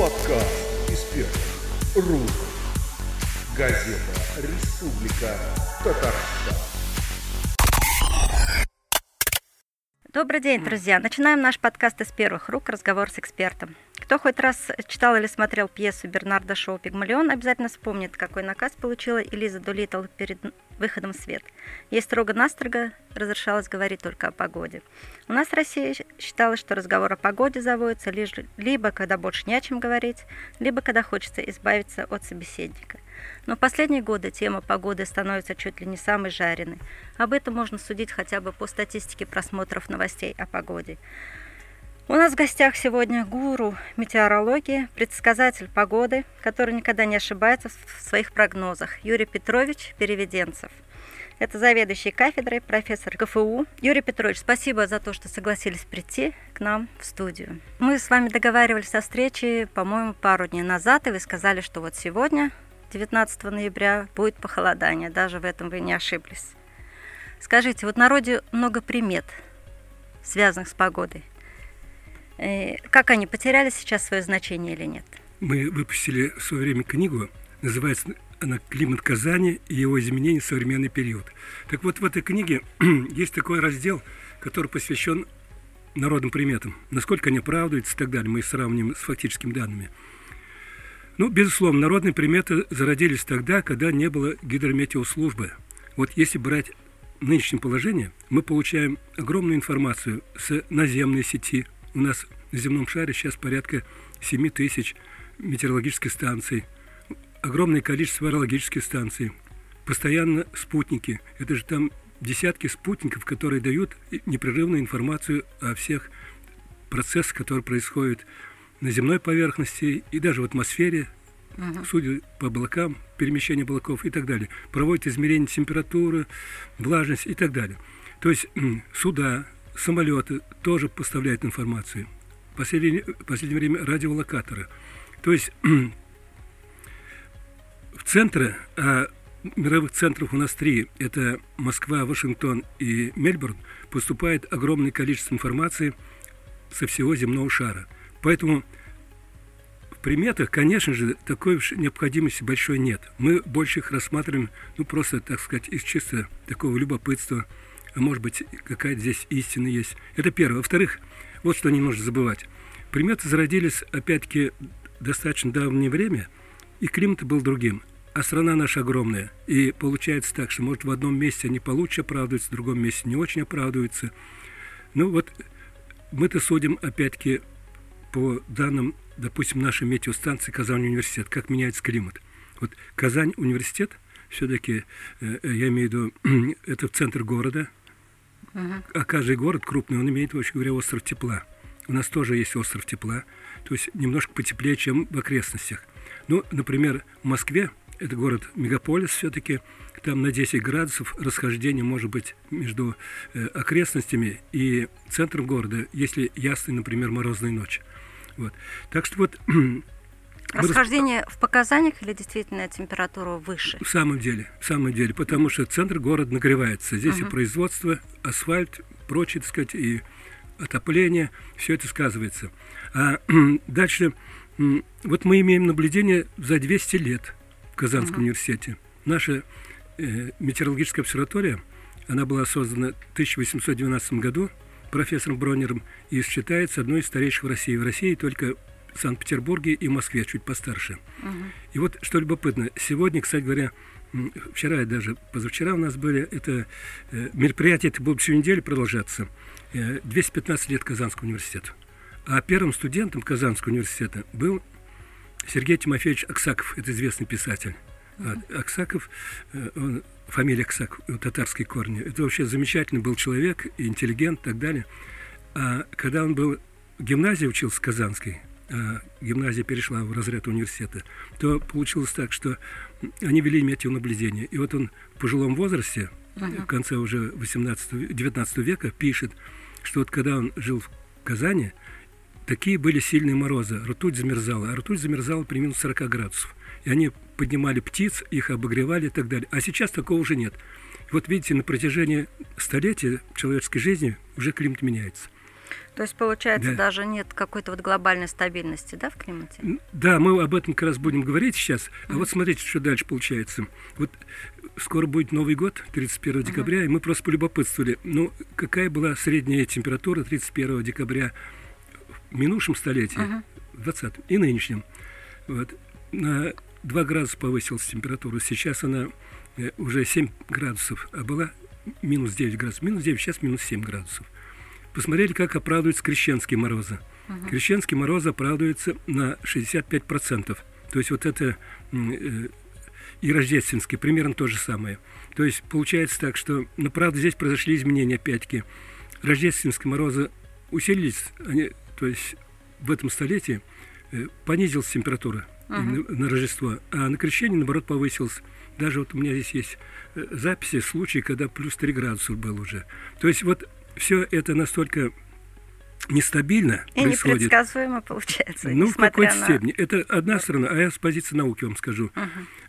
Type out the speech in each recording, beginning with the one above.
Подкаст «Эксперт. РУ». Газета «Республика Татарстан». Добрый день, друзья. Начинаем наш подкаст из первых рук «Разговор с экспертом». Кто хоть раз читал или смотрел пьесу Бернарда Шоу «Пигмалион», обязательно вспомнит, какой наказ получила Элиза Долитл перед выходом в свет. Ей строго-настрого разрешалось говорить только о погоде. У нас в России считалось, что разговор о погоде заводится лишь либо когда больше не о чем говорить, либо когда хочется избавиться от собеседника. Но последние годы тема погоды становится чуть ли не самой жареной. Об этом можно судить хотя бы по статистике просмотров новостей о погоде. У нас в гостях сегодня гуру метеорологии, предсказатель погоды, который никогда не ошибается в своих прогнозах, Юрий Петрович Переведенцев. Это заведующий кафедрой, профессор КФУ. Юрий Петрович, спасибо за то, что согласились прийти к нам в студию. Мы с вами договаривались о встрече, по-моему, пару дней назад, и вы сказали, что вот сегодня, 19 ноября, будет похолодание. Даже в этом вы не ошиблись. Скажите, вот в народе много примет, связанных с погодой. Э, как они потеряли сейчас свое значение или нет? Мы выпустили в свое время книгу, называется она «Климат Казани и его изменения в современный период». Так вот, в этой книге есть такой раздел, который посвящен народным приметам, насколько они оправдываются и так далее. Мы их сравним с фактическими данными. Ну, безусловно, народные приметы зародились тогда, когда не было гидрометеослужбы. Вот если брать нынешнее положение, мы получаем огромную информацию с наземной сети, у нас на земном шаре сейчас порядка 7 тысяч метеорологических станций, огромное количество аэрологических станций, постоянно спутники. Это же там десятки спутников, которые дают непрерывную информацию о всех процессах, которые происходят на земной поверхности и даже в атмосфере, uh-huh. судя по облакам, перемещение облаков и так далее. Проводят измерения температуры, влажности и так далее. То есть суда, самолеты тоже поставляют информацию. В последнее, в последнее время радиолокаторы. То есть в центре, а мировых центров у нас три, это Москва, Вашингтон и Мельбурн, поступает огромное количество информации со всего земного шара. Поэтому в приметах, конечно же, такой необходимости большой нет. Мы больше их рассматриваем, ну, просто, так сказать, из чисто такого любопытства – а может быть, какая-то здесь истина есть. Это первое. Во-вторых, вот что не нужно забывать. Приметы зародились, опять-таки, достаточно давнее время, и климат был другим. А страна наша огромная. И получается так, что, может, в одном месте они получше оправдываются, в другом месте не очень оправдываются. Ну вот мы-то судим, опять-таки, по данным, допустим, нашей метеостанции Казань университет, как меняется климат. Вот Казань университет, все-таки, э, я имею в виду, это центр города, Uh-huh. А каждый город крупный, он имеет, вообще говоря, остров тепла. У нас тоже есть остров тепла, то есть немножко потеплее, чем в окрестностях. Ну, например, в Москве, это город мегаполис все-таки, там на 10 градусов расхождение может быть между э, окрестностями и центром города, если ясный, например, морозная ночь. Вот. Так что вот Расхождение в показаниях или действительно температура выше? В самом деле, в самом деле, потому что центр города нагревается. Здесь uh-huh. и производство, асфальт, прочее, так сказать, и отопление, все это сказывается. А дальше, вот мы имеем наблюдение за 200 лет в Казанском uh-huh. университете. Наша э, метеорологическая обсерватория, она была создана в 1812 году профессором Бронером и считается одной из старейших в России. В России только в Санкт-Петербурге и в Москве, чуть постарше. Угу. И вот что любопытно, сегодня, кстати говоря, вчера и даже позавчера у нас были, это э, мероприятие, это будет всю неделю продолжаться, э, 215 лет Казанского университета. А первым студентом Казанского университета был Сергей Тимофеевич Аксаков, это известный писатель. Uh-huh. Аксаков, э, он, фамилия Аксаков, татарские корни. Это вообще замечательный был человек, интеллигент и так далее. А когда он был в гимназии учился в Казанской, а гимназия перешла в разряд университета, то получилось так, что они вели метеонаблюдение. И вот он в пожилом возрасте, uh-huh. в конце уже 18, 19 века, пишет, что вот когда он жил в Казани, такие были сильные морозы, ртуть замерзала, а ртуть замерзала при минус 40 градусов. И они поднимали птиц, их обогревали и так далее. А сейчас такого уже нет. Вот видите, на протяжении столетия человеческой жизни уже климат меняется. То есть, получается, Да. даже нет какой-то вот глобальной стабильности, да, в климате? Да, мы об этом как раз будем говорить сейчас. А вот смотрите, что дальше получается. Вот скоро будет Новый год, 31 декабря, и мы просто полюбопытствовали, ну, какая была средняя температура 31 декабря в минувшем столетии, в 20 и нынешнем. Вот. На 2 градуса повысилась температура. Сейчас она э, уже 7 градусов, а была минус 9 градусов. Минус 9, сейчас минус 7 градусов. Посмотрели, как оправдываются крещенские морозы. Крещенские морозы оправдываются на 65%. То есть вот это э, и рождественские примерно то же самое. То есть получается так, что, ну, правда, здесь произошли изменения, опять-таки. Рождественские морозы усилились, они, то есть в этом столетии э, понизилась температура на Рождество, а на крещение, наоборот, повысилась. Даже вот у меня здесь есть э, записи, случаи, когда плюс 3 градуса был уже. То есть вот все это настолько нестабильно И происходит. непредсказуемо получается, Ну, в какой-то на... степени. Это одна сторона, а я с позиции науки вам скажу.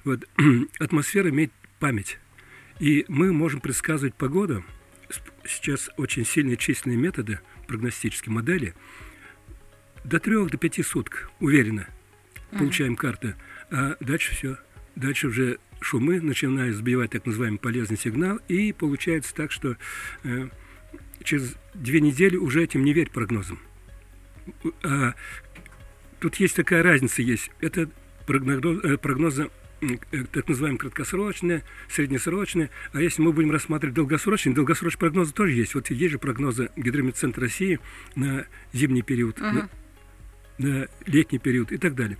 Вот, атмосфера имеет память. И мы можем предсказывать погоду. Сейчас очень сильные численные методы, прогностические модели. До трех, до пяти суток, уверенно, получаем карты. А дальше все. Дальше уже шумы начинают сбивать так называемый полезный сигнал. И получается так, что э, через две недели уже этим не верь прогнозам. А тут есть такая разница есть. Это э, прогнозы м, э, так называемые краткосрочные, среднесрочные. А если мы будем рассматривать долгосрочные, долгосрочные прогнозы тоже есть. Вот есть же прогнозы Гидрометцентра России на зимний период, на, на летний период и так далее.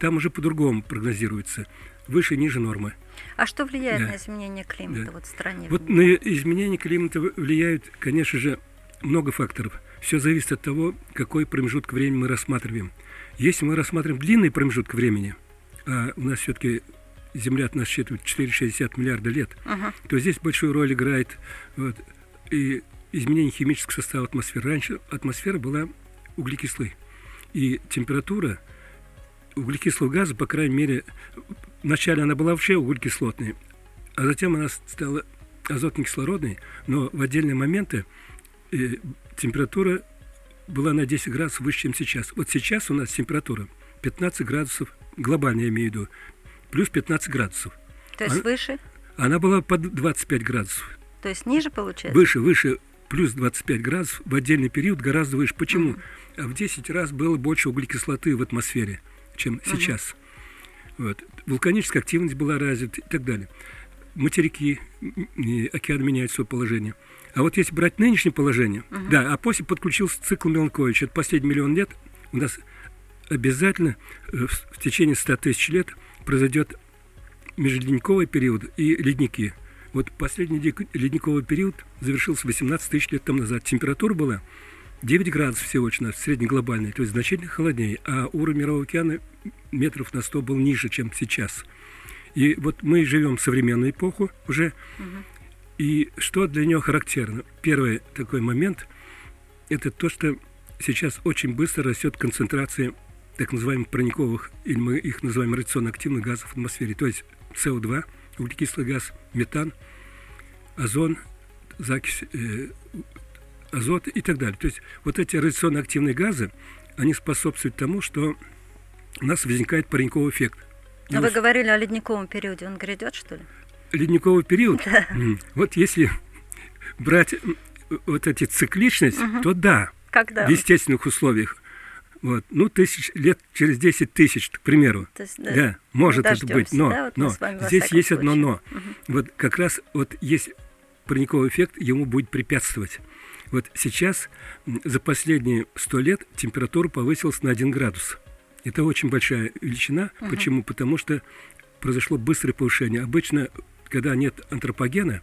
Там уже по-другому прогнозируется. Выше, ниже нормы. А что влияет Да. на изменение климата Да. вот в стране? Вот на изменение климата влияют, конечно же, много факторов. Все зависит от того, какой промежуток времени мы рассматриваем. Если мы рассматриваем длинный промежуток времени, а у нас все-таки Земля от нас считывает 4,60 миллиарда лет, Мгм. то здесь большую роль играет вот, и изменение химического состава атмосферы. Раньше атмосфера была углекислой, и температура углекислого газа, по крайней мере, вначале она была вообще углекислотной, а затем она стала азотно-кислородной, но в отдельные моменты э, температура была на 10 градусов выше, чем сейчас. Вот сейчас у нас температура 15 градусов, глобально я имею в виду, плюс 15 градусов. То есть а- выше? Она была под 25 градусов. То есть ниже получается? Выше, выше, плюс 25 градусов в отдельный период гораздо выше. Почему? А в 10 раз было больше углекислоты в атмосфере, чем сейчас. Вот. Вулканическая активность была развита и так далее. Материки, океан меняют свое положение. А вот если брать нынешнее положение, да, а после подключился цикл Меланковича. Это последний миллион лет у нас обязательно э, в, течение 100 тысяч лет произойдет межледниковый период и ледники. Вот последний ледниковый период завершился 18 тысяч лет тому назад. Температура была 9 градусов всего лишь на среднеглобальной, то есть значительно холоднее, а уровень мирового океана метров на 100 был ниже, чем сейчас. И вот мы живем в современную эпоху уже, и что для нее характерно? Первый такой момент – это то, что сейчас очень быстро растет концентрация так называемых парниковых, или мы их называем радиационно-активных газов в атмосфере, то есть СО2, углекислый газ, метан, озон, закись, э, азот и так далее. То есть вот эти радиационно-активные газы, они способствуют тому, что у нас возникает парниковый эффект. Но Ну, вы говорили о ледниковом периоде, он грядет, что ли? ледниковый период, м, вот если брать вот эти цикличность, то да, Когда? в естественных условиях. Вот. Ну, тысяч лет, через 10 тысяч, к примеру. То есть, Да, да, может это быть, но, да, вот но здесь есть одно случае. но. Вот как раз вот есть парниковый эффект, ему будет препятствовать. Вот сейчас за последние 100 лет температура повысилась на 1 градус. Это очень большая величина. Почему? Потому что произошло быстрое повышение. Обычно, когда нет антропогена,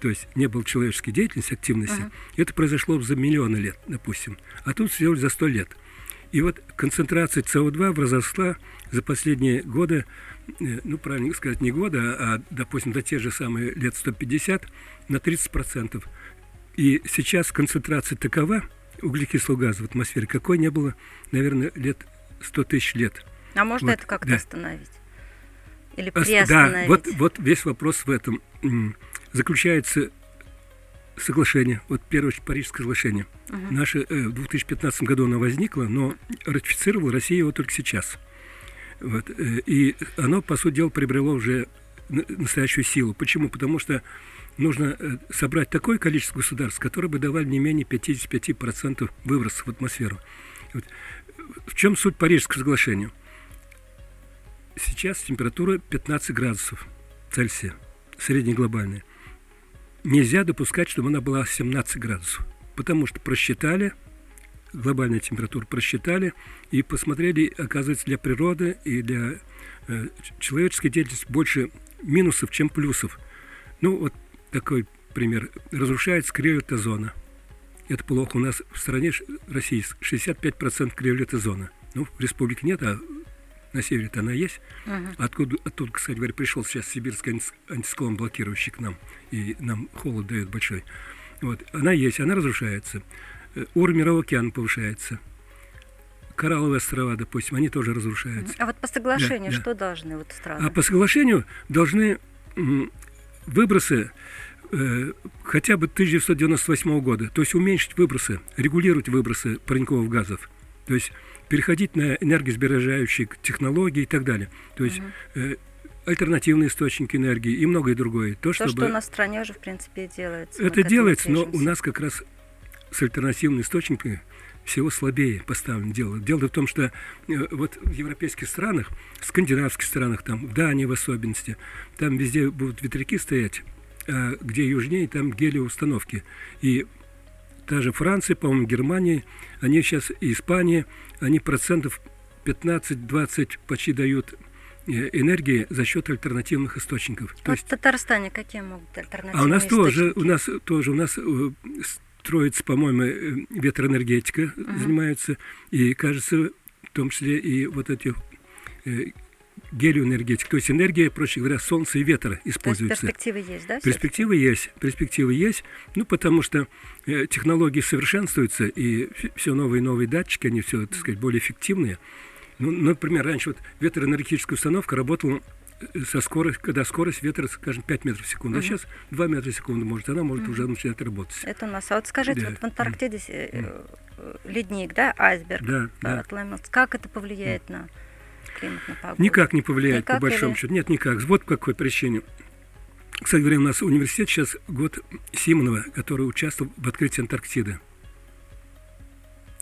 то есть не было человеческой деятельности, активности, это произошло за миллионы лет, допустим. А тут всего за 100 лет. И вот концентрация СО2 возросла за последние годы, э, ну, правильно сказать, не годы, а, а, допустим, за те же самые лет 150 на 30%. И сейчас концентрация такова углекислого газа в атмосфере, какой не было, наверное, лет 100 тысяч лет. А можно Вот, это как-то да. остановить? Или Ос- приостановить? Да, вот, вот весь вопрос в этом. Заключается соглашение, вот первое Парижское соглашение. Uh-huh. Наше э, в 2015 году оно возникло, но ратифицировала Россия его только сейчас. Вот, э, и оно, по сути дела, приобрело уже настоящую силу. Почему? Потому что нужно э, собрать такое количество государств, которые бы давали не менее 55% выбросов в атмосферу. Вот. В чем суть Парижского соглашения? Сейчас температура 15 градусов Цельсия, среднеглобальная. Нельзя допускать, чтобы она была 17 градусов, потому что просчитали, глобальную температуру просчитали и посмотрели, оказывается, для природы и для э, человеческой деятельности больше минусов, чем плюсов. Ну, вот такой пример. Разрушается криволет озона. Это плохо. У нас в стране России 65% криволет озона. Ну, в республике нет, а на севере-то она есть. Uh-huh. Откуда, оттуда, кстати говоря, пришел сейчас сибирский антисклон, блокирующий к нам, и нам холод дает большой. Вот. Она есть, она разрушается. Э, уровень мирового океана повышается. Коралловые острова, допустим, они тоже разрушаются. А вот по соглашению да, что да. должны вот страны? А по соглашению должны выбросы э, хотя бы 1998 года, то есть уменьшить выбросы, регулировать выбросы парниковых газов, то есть переходить на энергосберегающие технологии и так далее. То есть э, альтернативные источники энергии и многое другое. То, то чтобы... что у нас в стране уже, в принципе, делается. Это делается, но у нас как раз с альтернативными источниками всего слабее поставлено дело. Дело в том, что э, вот в европейских странах, скандинавских странах, там, в Дании в особенности, там везде будут ветряки стоять, а где южнее, там гелиоустановки. И та же Франция, по-моему, Германия, они сейчас, и Испания, они процентов 15-20 почти дают э, энергии за счет альтернативных источников. То есть, в Татарстане какие могут альтернативные А у нас источники? тоже, у нас тоже, у нас строится, по-моему, э, ветроэнергетика uh-huh. занимается, и, кажется, в том числе и вот эти э, гелиоэнергетика, то есть энергия, проще говоря, солнца и ветра используется. То есть перспективы есть, да? Перспективы есть, перспективы есть, ну, потому что э, технологии совершенствуются, и все новые и новые датчики, они все, так сказать, более эффективные. Ну, например, раньше вот ветроэнергетическая установка работала со скоростью, когда скорость ветра, скажем, 5 метров в секунду, угу. а сейчас 2 метра в секунду может, она может угу. уже начинать работать. Это у нас. А вот скажите, да. вот в Антарктиде э, ледник, да, айсберг да, да. отломился, как это повлияет да. на климат, на погоду? Никак не повлияет, никак по большому или... счету. Нет, никак. Вот по какой причине. Кстати говоря, у нас университет сейчас год Симонова, который участвовал в открытии Антарктиды.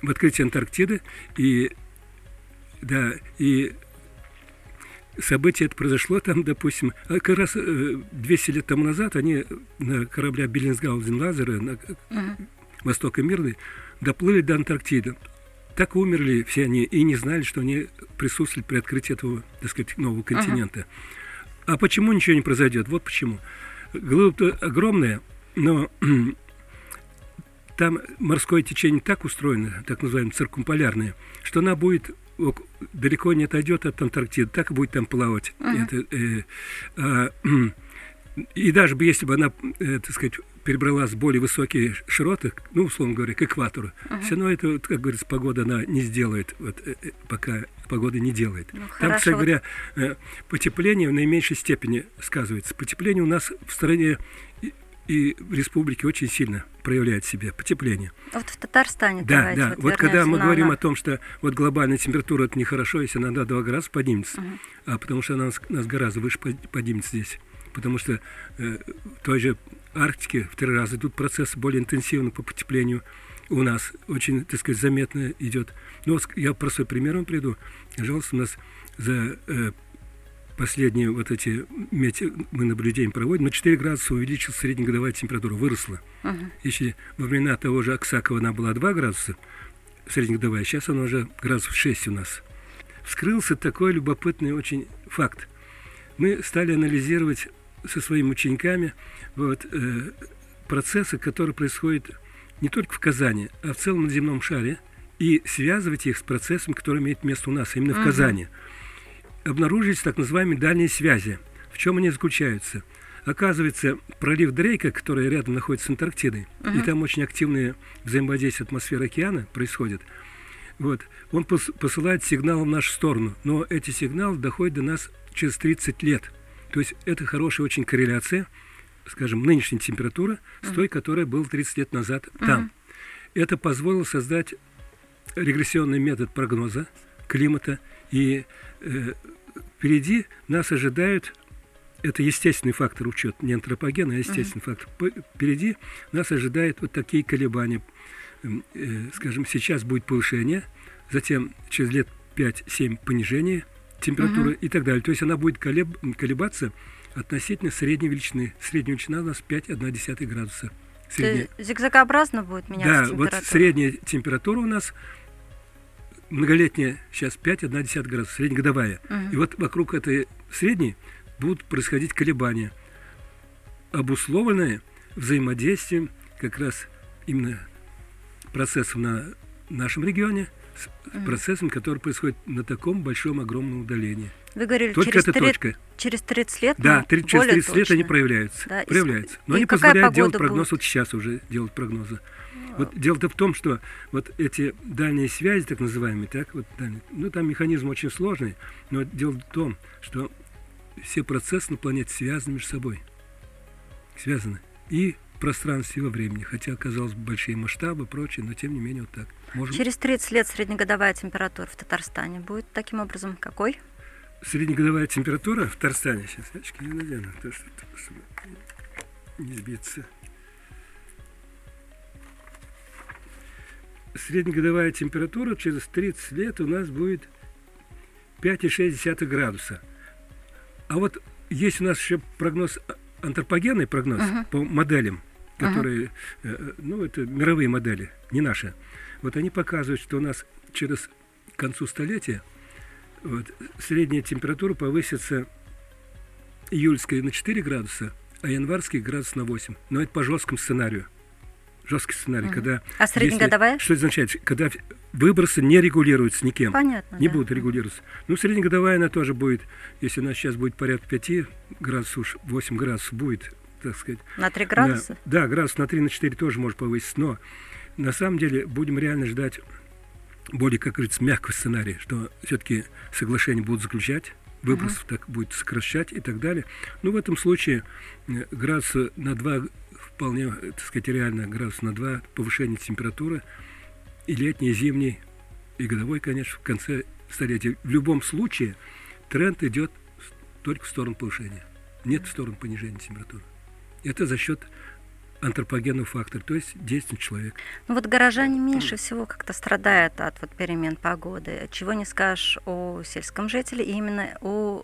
В открытии Антарктиды и да, и событие это произошло там, допустим, а как раз 200 э, лет тому назад они на корабля Беллинсгаузен Лазера на uh-huh. Восток и Мирный доплыли до Антарктиды. Так умерли все они и не знали, что они присутствовали при открытии этого, так сказать, нового континента. Uh-huh. А почему ничего не произойдет? Вот почему. Глыба огромная, но там морское течение так устроено, так называемое циркумполярное, что она будет далеко не отойдет от Антарктиды, так и будет там плавать. Uh-huh. Это, э, а, и даже бы если бы она, э, так сказать, перебралась в более высокие широты, ну, условно говоря, к экватору, uh-huh. все равно это, как говорится, погода она не сделает, вот, э, э пока погода не делает. Ну, Там, хорошо, кстати говоря, э, потепление в наименьшей степени сказывается. Потепление у нас в стране и в республике очень сильно проявляет себя потепление. Вот в Татарстане Да, да. Вот, вот когда мы на, говорим о том, что вот глобальная температура это нехорошо, если она до 2 градуса поднимется, угу. а потому что она нас, нас гораздо выше поднимется здесь. Потому что э, в той же Арктике в три раза идут процессы более интенсивно по потеплению. У нас очень, так сказать, заметно идет. Ну, я простой пример вам приду. Пожалуйста, у нас за э, последние вот эти мети, мы наблюдения проводим, на 4 градуса увеличилась среднегодовая температура, выросла. Uh-huh. Если во времена того же Аксакова она была 2 градуса среднегодовая, сейчас она уже градусов 6 у нас. Вскрылся такой любопытный очень факт. Мы стали анализировать со своими учениками вот, э, процессы, которые происходят не только в Казани, а в целом на земном шаре, и связывать их с процессом, который имеет место у нас, именно uh-huh. в Казани обнаружились так называемые дальние связи. В чем они заключаются? Оказывается, пролив Дрейка, который рядом находится с Антарктидой, uh-huh. и там очень активное взаимодействие атмосферы океана происходит, вот, он пос- посылает сигнал в нашу сторону, но эти сигналы доходят до нас через 30 лет. То есть это хорошая очень корреляция скажем, нынешняя температура с той, которая была 30 лет назад там. Это позволило создать регрессионный метод прогноза климата, и впереди нас ожидают это естественный фактор учет, не антропоген, а естественный uh-huh. фактор. Впереди нас ожидают вот такие колебания. Э, скажем, сейчас будет повышение, затем через лет 5-7 понижение температуры uh-huh. и так далее. То есть она будет колеб- колебаться относительно средней величины. Средняя величина у нас 5,1 градуса. Средняя... Зигзагообразно будет меняться Да, вот средняя температура у нас многолетняя сейчас 5,1 градуса, среднегодовая. Угу. И вот вокруг этой средней будут происходить колебания, обусловленные взаимодействием как раз именно процессом на нашем регионе с угу. процессом, который происходит на таком большом, огромном удалении. Вы говорили, Только через, эта 30, точка. через 30 лет? Да, 30, через 30 точно. лет они проявляются. Да, проявляются. Но и они позволяют делать будет? прогноз вот сейчас уже, делать прогнозы. Вот дело-то в том, что вот эти дальние связи, так называемые, так, вот, дальние, ну там механизм очень сложный, но дело в том, что все процессы на планете связаны между собой. Связаны. И в пространстве, и во времени. Хотя, казалось бы, большие масштабы и прочее, но тем не менее вот так. Можем... Через 30 лет среднегодовая температура в Татарстане будет таким образом какой? Среднегодовая температура в Татарстане, сейчас очки не надену, то, что, чтобы не сбиться. Среднегодовая температура через 30 лет у нас будет 5,6 градуса. А вот есть у нас еще прогноз, антропогенный прогноз uh-huh. по моделям, которые, uh-huh. ну, это мировые модели, не наши. Вот они показывают, что у нас через к концу столетия вот, средняя температура повысится июльская на 4 градуса, а январский градус на 8. Но это по жесткому сценарию жесткий сценарий, угу. когда... А среднегодовая? Если, что это означает? Когда выбросы не регулируются никем. Понятно, Не да. будут регулироваться. Ну, среднегодовая она тоже будет, если у нас сейчас будет порядка 5 градусов, 8 градусов будет, так сказать. На 3 градуса? Да, да градус на 3, на 4 тоже может повыситься, но на самом деле будем реально ждать более, как говорится, мягкого сценария, что все-таки соглашения будут заключать, выбросов uh-huh. так будет сокращать и так далее. Ну, в этом случае градуса на 2 вполне, так сказать, реально градус на 2 повышение температуры и летний, и зимний, и годовой, конечно, в конце столетия. В любом случае тренд идет только в сторону повышения, нет в сторону понижения температуры. Это за счет антропогенного фактора, то есть действия человека. Ну вот горожане меньше всего как-то страдают от вот перемен погоды. Чего не скажешь о сельском жителе, именно о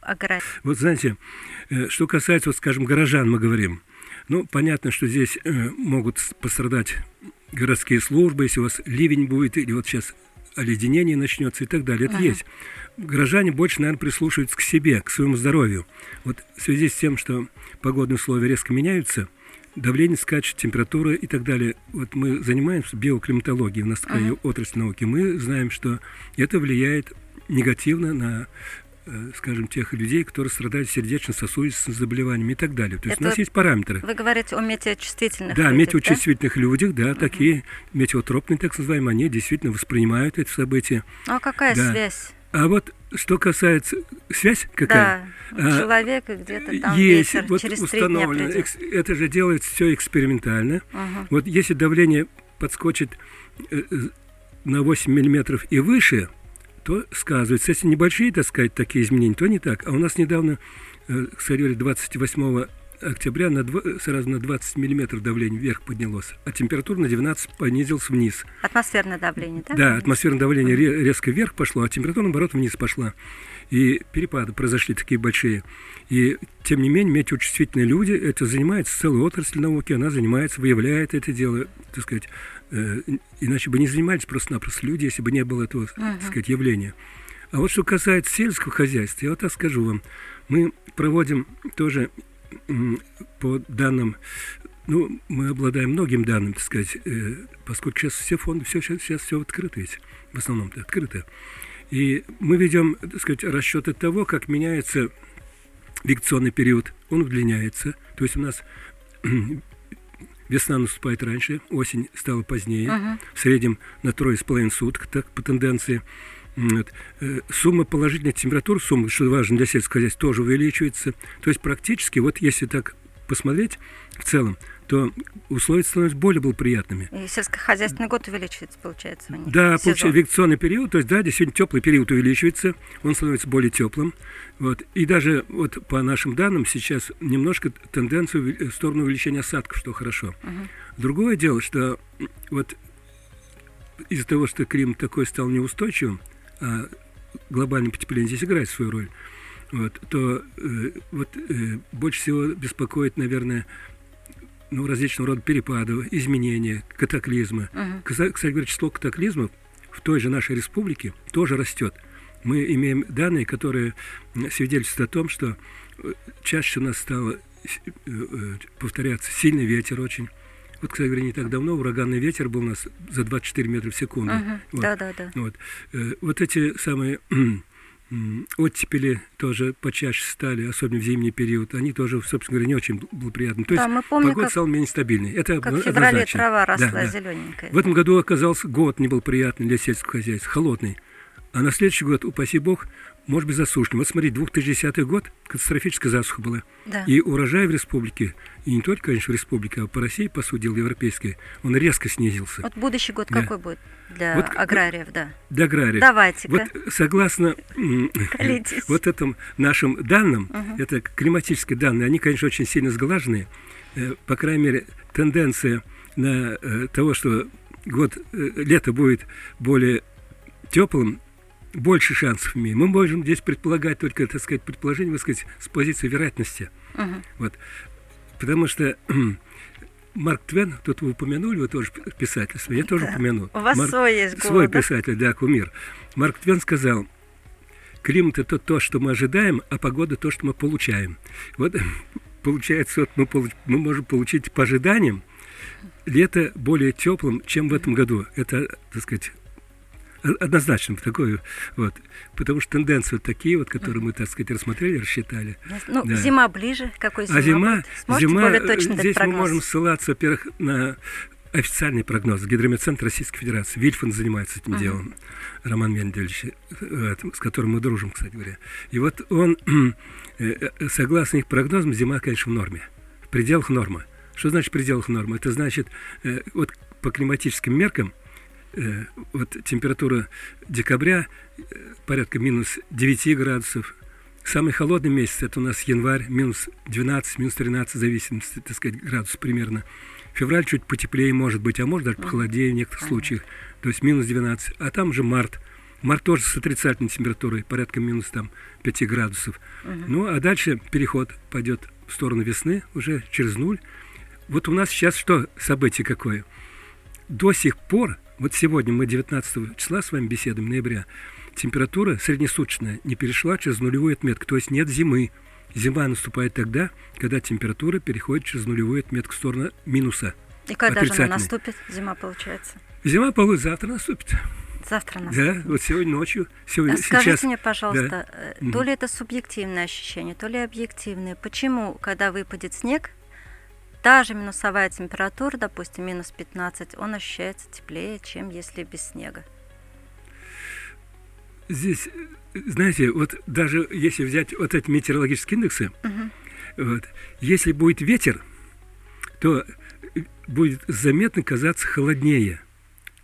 аграрии. Вот знаете, что касается, вот, скажем, горожан, мы говорим, ну, понятно, что здесь э, могут пострадать городские службы, если у вас ливень будет, или вот сейчас оледенение начнется и так далее. Это ага. есть. Горожане больше, наверное, прислушиваются к себе, к своему здоровью. Вот в связи с тем, что погодные условия резко меняются, давление скачет, температура и так далее. Вот мы занимаемся биоклиматологией, у нас такая ага. отрасль науки. Мы знаем, что это влияет негативно на скажем, тех людей, которые страдают сердечно-сосудистыми заболеваниями и так далее. То есть Это у нас есть параметры. Вы говорите о метеочувствительных да, людях, метеочувствительных да? людях, да, угу. такие метеотропные, так называемые, они действительно воспринимают это событие. Ну, а какая да. связь? А вот что касается связь какая? Да, а, человека где-то там есть, ветер вот через установлено. Экс, это же делается все экспериментально. Угу. Вот если давление подскочит э, на 8 миллиметров и выше, то сказывается. Если небольшие, так сказать, такие изменения, то не так. А у нас недавно, э, кстати, 28 октября на 2, сразу на 20 миллиметров давление вверх поднялось, а температура на 12 понизилась вниз. Атмосферное давление, да? Да, атмосферное давление резко вверх пошло, а температура, наоборот, вниз пошла. И перепады произошли такие большие. И, тем не менее, метеочувствительные люди, это занимается целая отрасль науки, она занимается, выявляет это дело, так сказать, э, иначе бы не занимались просто-напросто люди, если бы не было этого, uh-huh. так сказать, явления. А вот что касается сельского хозяйства, я вот так скажу вам, мы проводим тоже по данным, ну, мы обладаем многим данным, так сказать, э, поскольку сейчас все фонды, все, сейчас, сейчас все открыто есть, в основном-то открыто. И мы ведем, так сказать, расчеты того, как меняется вегетационный период. Он удлиняется. То есть у нас весна наступает раньше, осень стала позднее, uh-huh. в среднем на трое с половиной суток, так по тенденции. Вот. Э, сумма положительных температур, сумма, что важно для сельского хозяйства, тоже увеличивается. То есть практически, вот если так посмотреть в целом, то условия становятся более благоприятными. И сельскохозяйственный год увеличивается, получается, них Да, сезон. получается, вегетационный период, то есть, да, действительно, теплый период увеличивается, он становится более теплым. Вот. И даже вот по нашим данным сейчас немножко тенденция уви- в сторону увеличения осадков, что хорошо. Другое дело, что вот из-за того, что климат такой стал неустойчивым, а глобальное потепление здесь играет свою роль, вот, то э, вот, э, больше всего беспокоит, наверное, ну, различного рода перепады, изменения, катаклизмы. Кса- Кстати говоря, число катаклизмов в той же нашей республике тоже растет. Мы имеем данные, которые свидетельствуют о том, что э, чаще у нас стало э, э, повторяться сильный ветер очень. Вот, кстати говоря, не так давно ураганный ветер был у нас за 24 метра в секунду. Мгм. Вот. Да, да, да. Вот. Вот эти самые оттепели тоже почаще стали, особенно в зимний период. Они тоже, собственно говоря, не очень благоприятны. То Да, есть мы помним, погода как- стала менее стабильной. Это Как в феврале трава Да, росла да. зелененькая. В этом году оказался год неблагоприятный для сельского хозяйства, холодный. А на следующий год, упаси бог, может быть засушливым. Вот смотри, 2010 год катастрофическая засуха была. Да. И урожай в республике, и не только, конечно, в республике, а по России, по сути дела, европейской, он резко снизился. Вот будущий год Да. какой будет для Вот аграриев, да? Для агрария. Давайте-ка. Вот согласно вот этим нашим данным, это климатические данные, они, конечно, очень сильно сглаженные. Э, По крайней мере, тенденция на э, того, что год э, лето будет более теплым, больше шансов имеем. Мы можем здесь предполагать только, так сказать, предположение, так сказать, с позиции вероятности. Мгм. Вот. Потому что Марк Твен, тут вы упомянули, вы тоже писатель свой, я тоже Да. упомяну. У вас Марк- свой есть Свой голос, да? писатель, да, кумир. Марк Твен сказал, климат это то, что мы ожидаем, а погода то, что мы получаем. Вот получается, вот мы, получ- мы можем получить по ожиданиям лето более теплым, чем в этом году. Это, так сказать, однозначно такое, вот, потому что тенденции вот такие вот, которые мы, так сказать, рассмотрели, рассчитали. Ну, Да. зима ближе. Какой зима А зима, будет? Зима э, точно здесь мы можем ссылаться, во-первых, на официальный прогноз. Гидрометцентр Российской Федерации. Вильфан занимается этим делом. Роман Мендельевич, э, с которым мы дружим, кстати говоря. И вот он, э, согласно их прогнозам, зима, конечно, в норме. В пределах нормы. Что значит в пределах нормы? Это значит, вот по климатическим меркам, вот температура декабря э, порядка минус 9 градусов. Самый холодный месяц это у нас январь, минус 12, минус 13, в зависимости, так сказать, градус примерно. Февраль чуть потеплее может быть, а может даже похолодее в некоторых случаях, то есть минус 12. А там же март. Март тоже с отрицательной температурой, порядка минус там 5 градусов. Ну, а дальше переход пойдет в сторону весны, уже через нуль. Вот у нас сейчас что событие какое? До сих пор, вот сегодня мы 19 числа с вами беседуем, ноября, температура среднесуточная не перешла через нулевую отметку, то есть нет зимы. Зима наступает тогда, когда температура переходит через нулевую отметку в сторону минуса. И когда же она наступит, зима получается? Зима, по завтра наступит. Завтра наступит. Да, вот сегодня ночью, сегодня, А скажите сейчас. мне, пожалуйста, э, Мгм. то ли это субъективное ощущение, то ли объективное. Почему, когда выпадет снег, та же минусовая температура, допустим, минус 15, он ощущается теплее, чем если без снега? Здесь, знаете, вот даже если взять вот эти метеорологические индексы, вот, если будет ветер, то будет заметно казаться холоднее.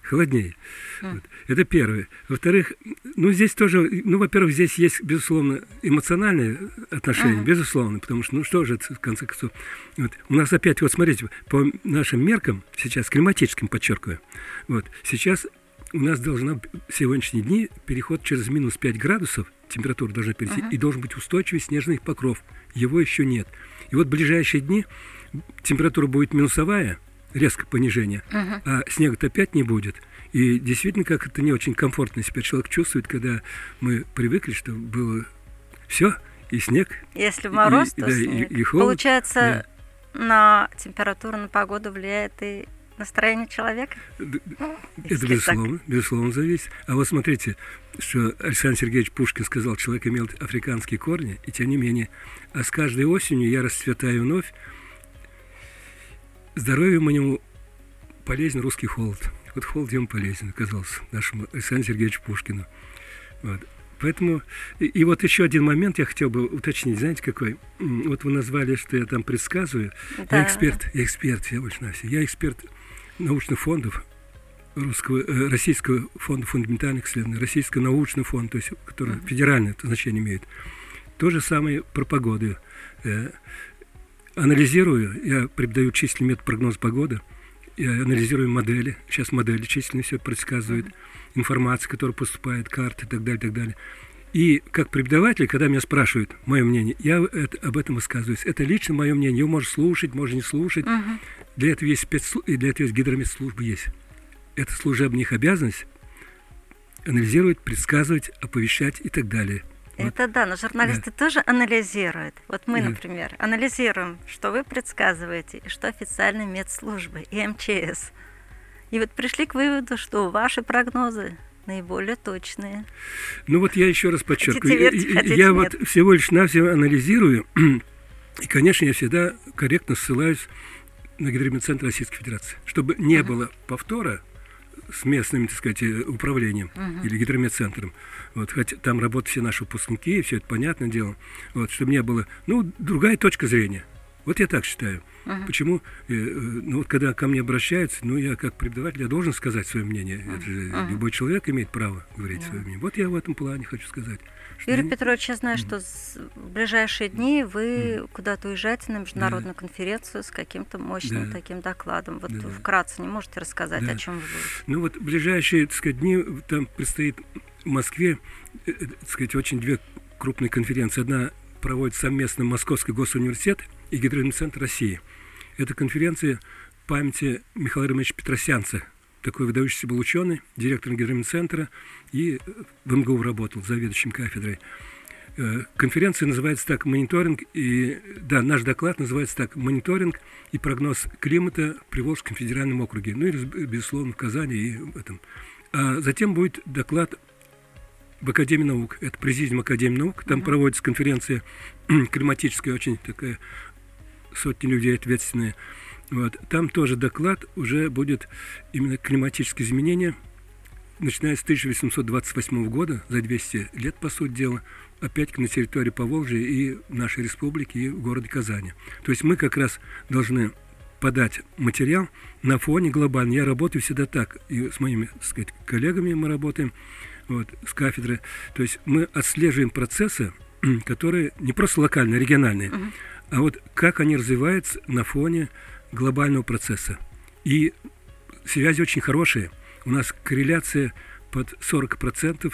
Холоднее. Вот. Это первое. Во-вторых, ну здесь тоже, ну, во-первых, здесь есть, безусловно, эмоциональные отношения, безусловно, потому что, ну что же это, в конце концов. Вот. У нас опять, вот смотрите, по нашим меркам, сейчас климатическим, подчеркиваю, вот, сейчас у нас должна в сегодняшние дни переход через минус 5 градусов, температура должна перейти, и должен быть устойчивый снежный покров. Его еще нет. И вот в ближайшие дни температура будет минусовая, резко понижение, а снега-то опять не будет. И действительно, как это не очень комфортно себя человек чувствует, когда мы привыкли, что было все, и снег, Если И- мороз, и- то да, и- снег. и холод, Получается, на температуру, на погоду влияет и настроение человека? Ну, Это если безусловно, безусловно зависит. А вот смотрите, что Александр Сергеевич Пушкин сказал, человек имел африканские корни, и тем не менее, а с каждой осенью я расцветаю вновь, здоровью моему полезен русский холод. Вот холод ему полезен, оказался, нашему Александру Сергеевичу Пушкину. Вот. Поэтому, и, и вот еще один момент я хотел бы уточнить, знаете, какой? Вот вы назвали, что я там предсказываю. Да. Я эксперт, я эксперт, я больше на все. Я эксперт научных фондов, русского, э, Российского фонда фундаментальных исследований, Российского научного фонда, то есть, который uh-huh. федеральное значение имеет. То же самое про погоду. Э, анализирую, я преподаю численный метод прогноза погоды, я анализирую модели, сейчас модели численные все предсказывают, информация, которая поступает, карты и так далее, и так далее. И как преподаватель, когда меня спрашивают мое мнение, я это, об этом высказываюсь. Это лично мое мнение. Его можно слушать, можно не слушать. Uh-huh. Для этого есть спецслужбы, для этого есть гидрометслужбы есть это служебная их обязанность анализировать, предсказывать, оповещать и так далее. Это вот. да, но журналисты да. тоже анализируют. Вот мы, да. например, анализируем, что вы предсказываете, и что официальные медслужбы и МЧС. И вот пришли к выводу, что ваши прогнозы наиболее точные. Ну вот я еще раз подчеркиваю, хотите верьте, хотите я нет. вот всего лишь навсего анализирую, и, конечно, я всегда корректно ссылаюсь на Гидромедцентр Российской Федерации, чтобы не uh-huh. было повтора с местным, так сказать, э, управлением uh-huh. или гидрометцентром. Вот, хотя там работают все наши выпускники, все это понятное дело. Вот, чтобы не было, ну, другая точка зрения. Вот я так считаю. Uh-huh. Почему? Э, э, ну, вот когда ко мне обращаются, ну, я как преподаватель, я должен сказать свое мнение. Uh-huh. Это же uh-huh. любой человек имеет право говорить uh-huh. свое мнение. Вот я в этом плане хочу сказать. Юрий. Петрович, я знаю, что в ближайшие дни вы куда-то уезжаете на международную да. конференцию с каким-то мощным да. таким докладом. Вот да. вкратце не можете рассказать, да. о чем вы будете? Ну вот ближайшие, так сказать, дни там предстоит в Москве, э, э, так сказать, очень две крупные конференции. Одна проводит совместно Московский госуниверситет и Гидрометцентр России. Это конференция памяти Михаила Романовича Петросянца, такой выдающийся был ученый, директор гидромедцентра, и в МГУ работал заведующим кафедрой. Э, конференция называется так «Мониторинг», и, да, наш доклад называется так «Мониторинг и прогноз климата в Приволжском федеральном округе». Ну и, безусловно, в Казани и в этом. А затем будет доклад в Академии наук. Это президиум Академии наук. Там uh-huh. проводится конференция климатическая, очень такая, сотни людей ответственные. Вот. Там тоже доклад уже будет именно климатические изменения, начиная с 1828 года, за 200 лет, по сути дела, опять на территории Поволжья и нашей республики, и в городе Казани. То есть мы как раз должны подать материал на фоне глобального. Я работаю всегда так, и с моими, так сказать, коллегами мы работаем, вот, с кафедры. То есть мы отслеживаем процессы, которые не просто локальные, региональные, uh-huh. а вот как они развиваются на фоне глобального процесса. И связи очень хорошие. У нас корреляция под 40%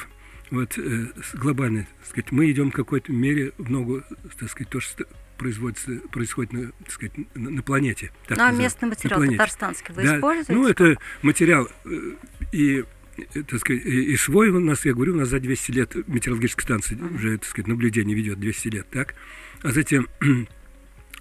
вот, э, глобальной. Так сказать, мы идем в какой-то мере в ногу, так сказать, то, что производится, происходит на, так сказать, на, на планете. Так ну, а местный материал татарстанский вы да. используете? Ну, это материал э, и э, так сказать, и свой у нас, я говорю, у нас за 200 лет метеорологическая станция uh-huh. уже, так сказать, наблюдение ведет 200 лет, так? А затем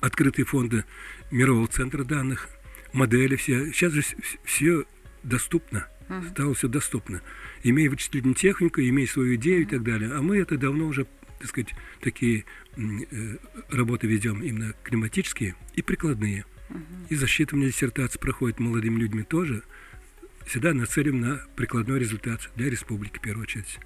открытые фонды мирового центра данных, модели все. Сейчас же все доступно, uh-huh. стало все доступно. Имея вычислительную технику, имея свою идею uh-huh. и так далее. А мы это давно уже, так сказать, такие э, работы ведем именно климатические и прикладные. Uh-huh. И засчитывание диссертации проходит молодыми людьми тоже. Всегда нацелим на прикладной результат для республики, в первую очередь.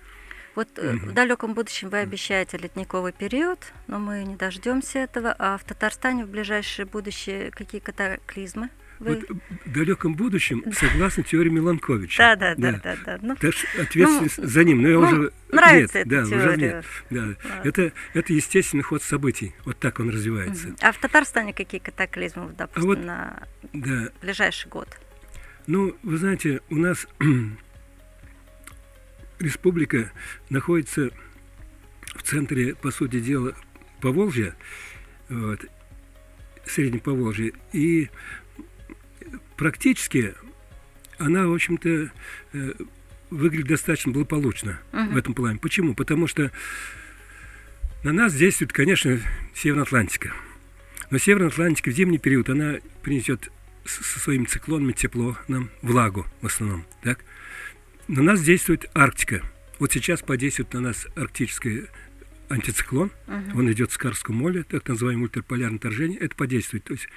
Вот угу. в далеком будущем вы обещаете ледниковый период, но мы не дождемся этого. А в Татарстане в ближайшее будущее какие катаклизмы? Вы... Вот в далеком будущем, согласно теории Миланковича. Да, да, да, да. да, Ну, ответственность ну, за ним. Но я ну, уже нравится нет, эта да, теория. Уже нет. Да. Это, это естественный ход событий. Вот так он развивается. А в Татарстане какие катаклизмы, допустим, а вот, на да. ближайший год? Ну, вы знаете, у нас республика находится в центре, по сути дела, Поволжья, вот, Среднем Поволжье, и практически она, в общем-то, э, выглядит достаточно благополучно uh-huh. в этом плане. Почему? Потому что на нас действует, конечно, Северная Атлантика. Но Северная Атлантика в зимний период, она принесет со своими циклонами тепло нам, влагу в основном. Так? На нас действует Арктика. Вот сейчас подействует на нас арктический антициклон. Uh-huh. Он идет с Карского моря, так называемое ультраполярное вторжение. Это подействует. То есть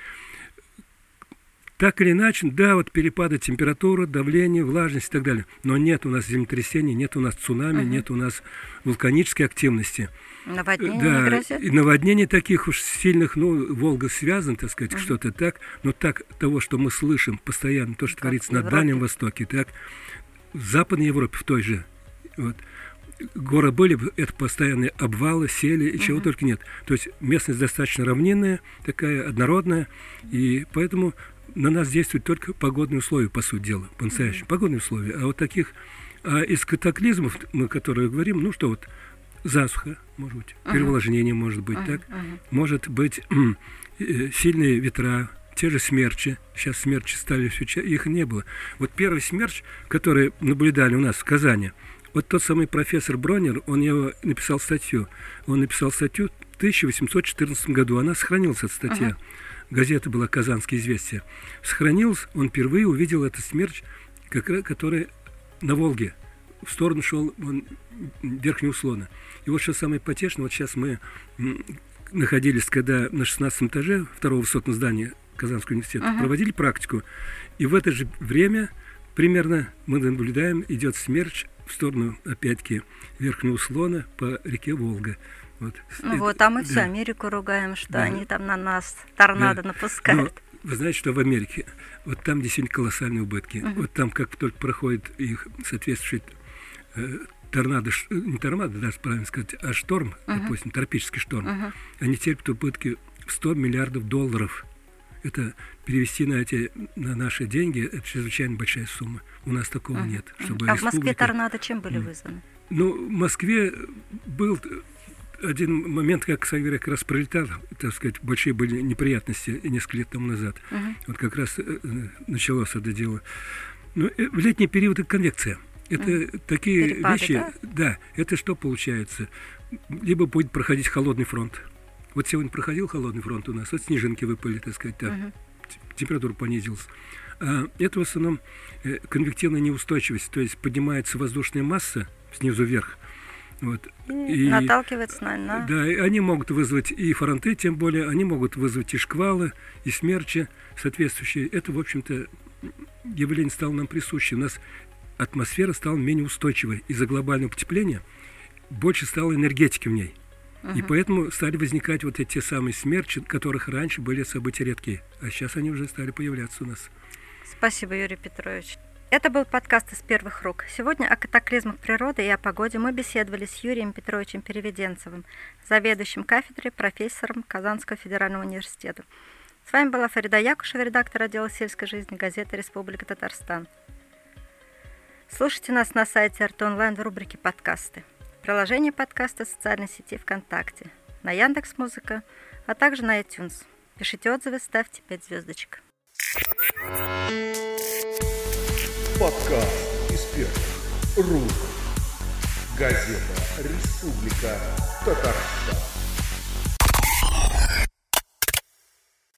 так или иначе, да, вот перепады температуры, давления, влажность и так далее. Но нет у нас землетрясений, нет у нас цунами, угу. нет у нас вулканической активности. Наводнения да, не грозят? И наводнений таких уж сильных, ну, Волга связан, так сказать, угу. что-то так, но так того, что мы слышим постоянно, то, что как творится на Дальнем Востоке, так, в Западной Европе, в той же, вот, горы были, это постоянные обвалы, сели, и чего uh-huh. только нет. То есть местность достаточно равнинная, такая однородная, и поэтому на нас действуют только погодные условия, по сути дела, по-настоящему. Uh-huh. Погодные условия. А вот таких, а из катаклизмов, мы которые говорим, ну что вот, засуха, может быть, uh-huh. переволожение может быть, так, может быть э, сильные ветра, те же смерчи. Сейчас смерчи стали все чаще, их не было. Вот первый смерч, который наблюдали у нас в Казани – вот тот самый профессор Бронер, он его написал статью. Он написал статью в 1814 году. Она сохранилась, эта статья. Uh-huh. Газета была «Казанские известия». Сохранилась, он впервые увидел этот смерч, который на Волге. В сторону шел он верхнего слона. И вот что самое потешное, вот сейчас мы находились, когда на 16 этаже второго высотного здания Казанского университета uh-huh. проводили практику, и в это же время примерно мы наблюдаем, идет смерч в сторону, опять-таки, верхнего слона по реке Волга. Вот. Ну Это, вот, а мы да. всю Америку ругаем, что да. они там на нас торнадо да. напускают. Но вы знаете, что в Америке, вот там действительно колоссальные убытки. Угу. Вот там, как только проходит их соответствующий э, торнадо, не торнадо, даже правильно сказать, а шторм, угу. допустим, тропический шторм, угу. они терпят убытки в 100 миллиардов долларов. Это перевести на эти на наши деньги, это чрезвычайно большая сумма. У нас такого нет. Чтобы а республика... в Москве торнадо чем были вызваны? Ну, в Москве был один момент, как Савер как раз пролетал, так сказать, большие были неприятности несколько лет тому назад. Uh-huh. Вот как раз э, началось это дело. Ну, э, в летний период это конвекция. Это uh-huh. такие Перепады, вещи. Да? да, это что получается? Либо будет проходить холодный фронт. Вот сегодня проходил холодный фронт у нас, вот снежинки выпали, так сказать, так. Uh-huh. температура понизилась. А это в основном э, конвективная неустойчивость, то есть поднимается воздушная масса снизу вверх. Вот. И, Наталкивается на, на... Да, и они могут вызвать и фронты, тем более, они могут вызвать и шквалы, и смерчи соответствующие. Это, в общем-то, явление стало нам присуще. У нас атмосфера стала менее устойчивой. Из-за глобального потепления больше стало энергетики в ней. И поэтому стали возникать вот эти самые смерчи, которых раньше были события редкие. А сейчас они уже стали появляться у нас. Спасибо, Юрий Петрович. Это был подкаст из первых рук. Сегодня о катаклизмах природы и о погоде мы беседовали с Юрием Петровичем Переведенцевым, заведующим кафедрой, профессором Казанского федерального университета. С вами была Фарида Якушева, редактор отдела сельской жизни газеты «Республика Татарстан». Слушайте нас на сайте РТ Онлайн в рубрике «Подкасты». Приложение подкаста в социальной сети ВКонтакте, на Яндекс Музыка, а также на iTunes. Пишите отзывы, ставьте 5 звездочек. Подкаст первых рук. Газета «Республика Татарстан».